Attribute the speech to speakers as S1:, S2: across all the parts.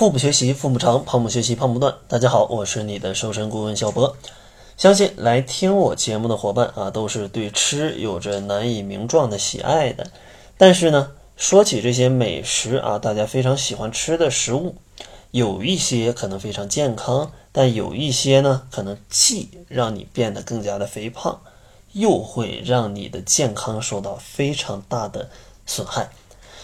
S1: 腹部学习腹部长，胖不学习胖不断。大家好，我是你的瘦身顾问小博。相信来听我节目的伙伴啊，都是对吃有着难以名状的喜爱的。但是呢，说起这些美食啊，大家非常喜欢吃的食物，有一些可能非常健康，但有一些呢，可能既让你变得更加的肥胖，又会让你的健康受到非常大的损害。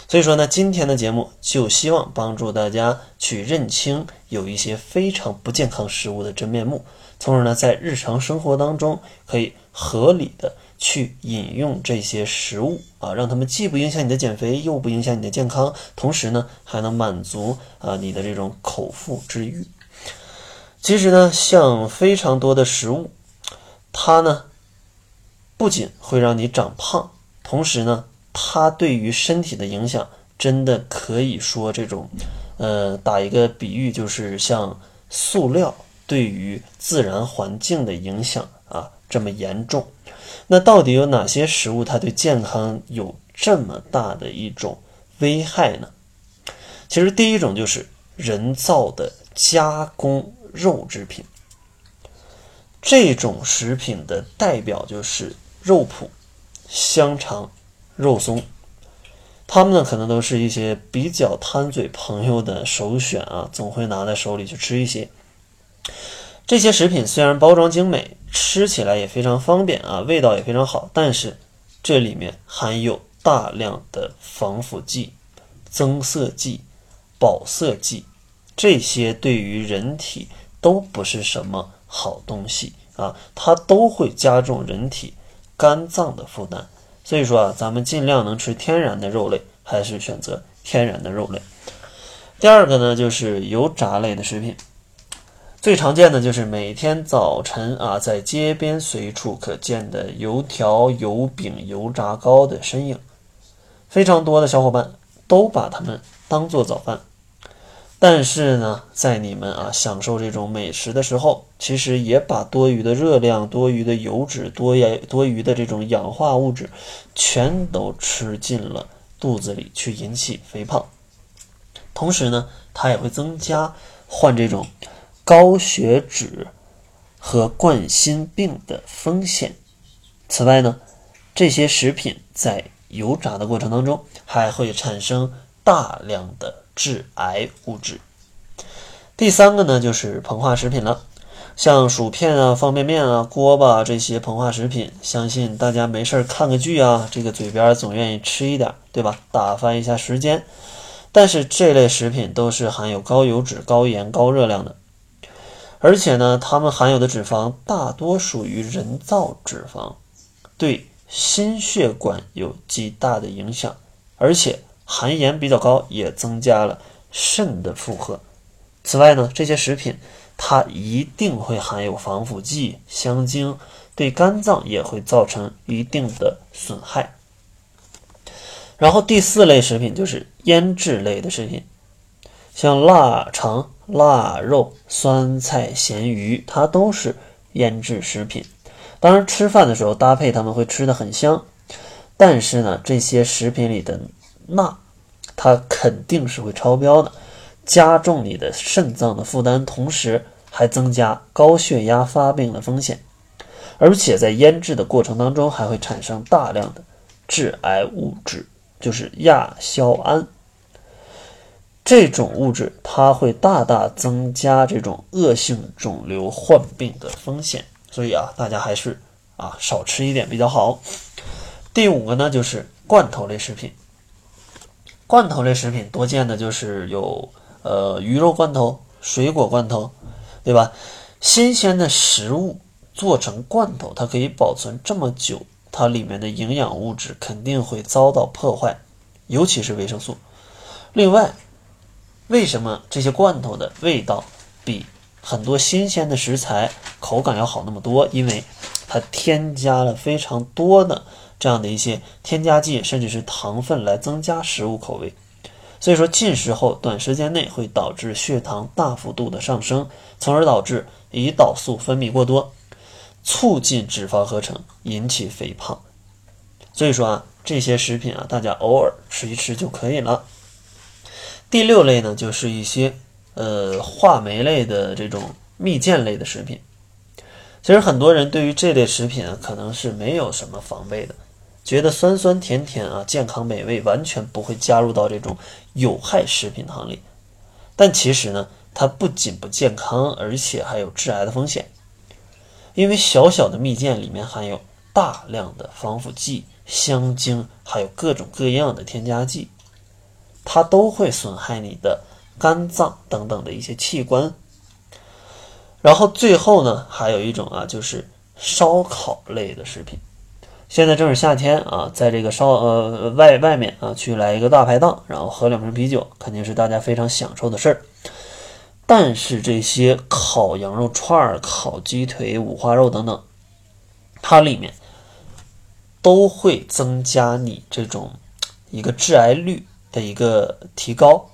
S1: 所以说呢，今天的节目就希望帮助大家去认清有一些非常不健康食物的真面目，从而呢，在日常生活当中可以合理的去饮用这些食物啊，让他们既不影响你的减肥，又不影响你的健康，同时呢，还能满足啊你的这种口腹之欲。其实呢，像非常多的食物，它呢，不仅会让你长胖，同时呢。它对于身体的影响，真的可以说这种，呃，打一个比喻，就是像塑料对于自然环境的影响啊这么严重。那到底有哪些食物它对健康有这么大的一种危害呢？其实第一种就是人造的加工肉制品，这种食品的代表就是肉脯、香肠。肉松，他们呢可能都是一些比较贪嘴朋友的首选啊，总会拿在手里去吃一些。这些食品虽然包装精美，吃起来也非常方便啊，味道也非常好，但是这里面含有大量的防腐剂、增色剂、保色剂，这些对于人体都不是什么好东西啊，它都会加重人体肝脏的负担。所以说啊，咱们尽量能吃天然的肉类，还是选择天然的肉类。第二个呢，就是油炸类的食品，最常见的就是每天早晨啊，在街边随处可见的油条、油饼、油炸糕的身影，非常多的小伙伴都把它们当做早饭。但是呢，在你们啊享受这种美食的时候，其实也把多余的热量、多余的油脂、多余多余的这种氧化物质，全都吃进了肚子里，去引起肥胖。同时呢，它也会增加患这种高血脂和冠心病的风险。此外呢，这些食品在油炸的过程当中，还会产生大量的。致癌物质。第三个呢，就是膨化食品了，像薯片啊、方便面啊、锅巴这些膨化食品，相信大家没事儿看个剧啊，这个嘴边总愿意吃一点，对吧？打发一下时间。但是这类食品都是含有高油脂、高盐、高热量的，而且呢，它们含有的脂肪大多属于人造脂肪，对心血管有极大的影响，而且。含盐比较高，也增加了肾的负荷。此外呢，这些食品它一定会含有防腐剂、香精，对肝脏也会造成一定的损害。然后第四类食品就是腌制类的食品，像腊肠、腊肉、酸菜、咸鱼，它都是腌制食品。当然，吃饭的时候搭配它们会吃的很香，但是呢，这些食品里的。钠，它肯定是会超标的，加重你的肾脏的负担，同时还增加高血压发病的风险。而且在腌制的过程当中，还会产生大量的致癌物质，就是亚硝胺。这种物质它会大大增加这种恶性肿瘤患病的风险。所以啊，大家还是啊少吃一点比较好。第五个呢，就是罐头类食品。罐头类食品多见的就是有呃鱼肉罐头、水果罐头，对吧？新鲜的食物做成罐头，它可以保存这么久，它里面的营养物质肯定会遭到破坏，尤其是维生素。另外，为什么这些罐头的味道比很多新鲜的食材口感要好那么多？因为它添加了非常多的。这样的一些添加剂，甚至是糖分来增加食物口味，所以说进食后短时间内会导致血糖大幅度的上升，从而导致胰岛素分泌过多，促进脂肪合成，引起肥胖。所以说啊，这些食品啊，大家偶尔吃一吃就可以了。第六类呢，就是一些呃话梅类的这种蜜饯类的食品。其实很多人对于这类食品啊，可能是没有什么防备的，觉得酸酸甜甜啊，健康美味，完全不会加入到这种有害食品行列。但其实呢，它不仅不健康，而且还有致癌的风险。因为小小的蜜饯里面含有大量的防腐剂、香精，还有各种各样的添加剂，它都会损害你的肝脏等等的一些器官。然后最后呢，还有一种啊，就是烧烤类的食品。现在正是夏天啊，在这个烧呃外外面啊，去来一个大排档，然后喝两瓶啤酒，肯定是大家非常享受的事儿。但是这些烤羊肉串、烤鸡腿、五花肉等等，它里面都会增加你这种一个致癌率的一个提高。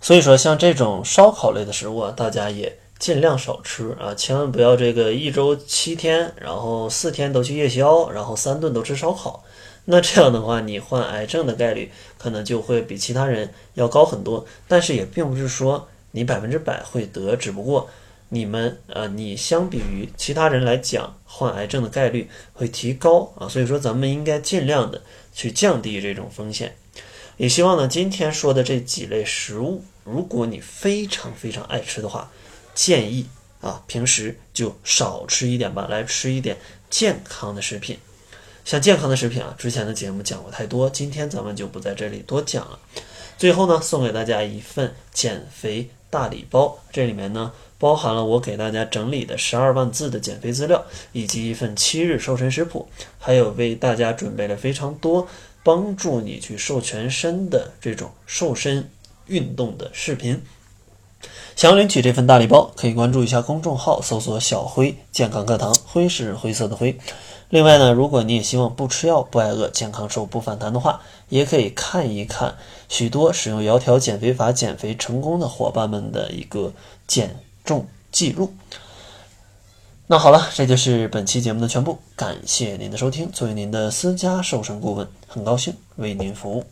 S1: 所以说，像这种烧烤类的食物啊，大家也。尽量少吃啊，千万不要这个一周七天，然后四天都去夜宵，然后三顿都吃烧烤。那这样的话，你患癌症的概率可能就会比其他人要高很多。但是也并不是说你百分之百会得，只不过你们呃，你相比于其他人来讲，患癌症的概率会提高啊。所以说，咱们应该尽量的去降低这种风险。也希望呢，今天说的这几类食物，如果你非常非常爱吃的话。建议啊，平时就少吃一点吧，来吃一点健康的食品。像健康的食品啊，之前的节目讲过太多，今天咱们就不在这里多讲了。最后呢，送给大家一份减肥大礼包，这里面呢包含了我给大家整理的十二万字的减肥资料，以及一份七日瘦身食谱，还有为大家准备了非常多帮助你去瘦全身的这种瘦身运动的视频。想要领取这份大礼包，可以关注一下公众号，搜索“小辉健康课堂”，辉是灰色的灰。另外呢，如果你也希望不吃药、不挨饿、健康瘦、不反弹的话，也可以看一看许多使用窈窕减肥法减肥成功的伙伴们的一个减重记录。那好了，这就是本期节目的全部，感谢您的收听。作为您的私家瘦身顾问，很高兴为您服务。